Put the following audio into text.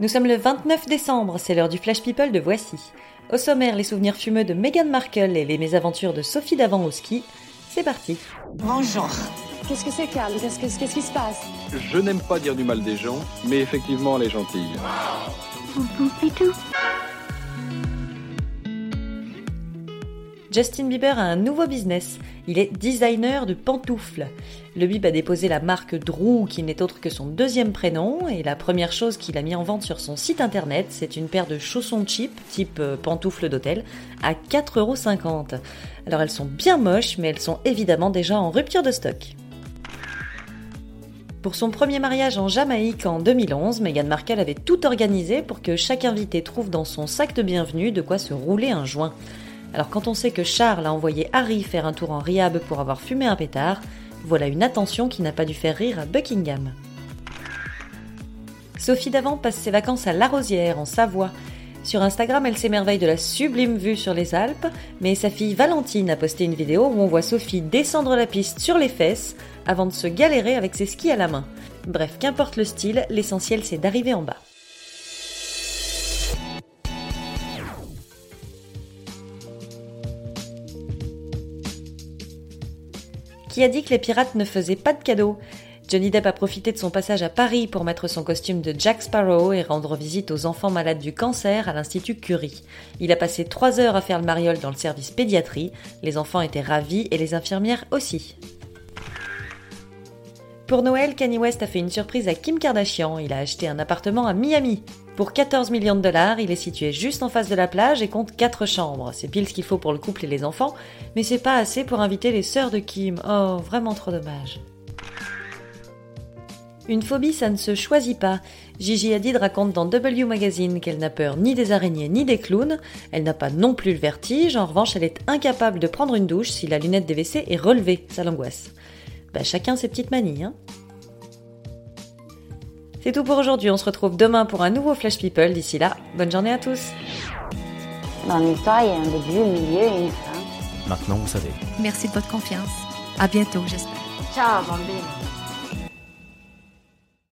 Nous sommes le 29 décembre, c'est l'heure du Flash People de Voici. Au sommaire, les souvenirs fumeux de Meghan Markle et les mésaventures de Sophie Davant au ski. C'est parti. Bonjour. Qu'est-ce que c'est, Carl Qu'est-ce que- qu'est-ce qui se passe? Je n'aime pas dire du mal des gens, mais effectivement, elle est gentille. Justin Bieber a un nouveau business. Il est designer de pantoufles. Le Bib a déposé la marque Drew, qui n'est autre que son deuxième prénom, et la première chose qu'il a mis en vente sur son site internet, c'est une paire de chaussons cheap, type euh, pantoufles d'hôtel, à 4,50€. Alors elles sont bien moches, mais elles sont évidemment déjà en rupture de stock. Pour son premier mariage en Jamaïque en 2011, Meghan Markle avait tout organisé pour que chaque invité trouve dans son sac de bienvenue de quoi se rouler un joint. Alors quand on sait que Charles a envoyé Harry faire un tour en riab pour avoir fumé un pétard, voilà une attention qui n'a pas dû faire rire à Buckingham. Sophie Davant passe ses vacances à La Rosière, en Savoie. Sur Instagram, elle s'émerveille de la sublime vue sur les Alpes, mais sa fille Valentine a posté une vidéo où on voit Sophie descendre la piste sur les fesses avant de se galérer avec ses skis à la main. Bref, qu'importe le style, l'essentiel c'est d'arriver en bas. Qui a dit que les pirates ne faisaient pas de cadeaux Johnny Depp a profité de son passage à Paris pour mettre son costume de Jack Sparrow et rendre visite aux enfants malades du cancer à l'Institut Curie. Il a passé trois heures à faire le mariole dans le service pédiatrie. Les enfants étaient ravis et les infirmières aussi. Pour Noël, Kanye West a fait une surprise à Kim Kardashian. Il a acheté un appartement à Miami. Pour 14 millions de dollars, il est situé juste en face de la plage et compte 4 chambres. C'est pile ce qu'il faut pour le couple et les enfants, mais c'est pas assez pour inviter les sœurs de Kim. Oh, vraiment trop dommage. Une phobie, ça ne se choisit pas. Gigi Hadid raconte dans W Magazine qu'elle n'a peur ni des araignées ni des clowns. Elle n'a pas non plus le vertige. En revanche, elle est incapable de prendre une douche si la lunette des WC est relevée. Ça l'angoisse. Bah, chacun ses petites manies, hein. C'est tout pour aujourd'hui. On se retrouve demain pour un nouveau Flash People. D'ici là, bonne journée à tous. Dans l'histoire, il y a un début, un milieu et une fin. Maintenant, vous savez. Merci de votre confiance. À bientôt, j'espère. Ciao, bambine.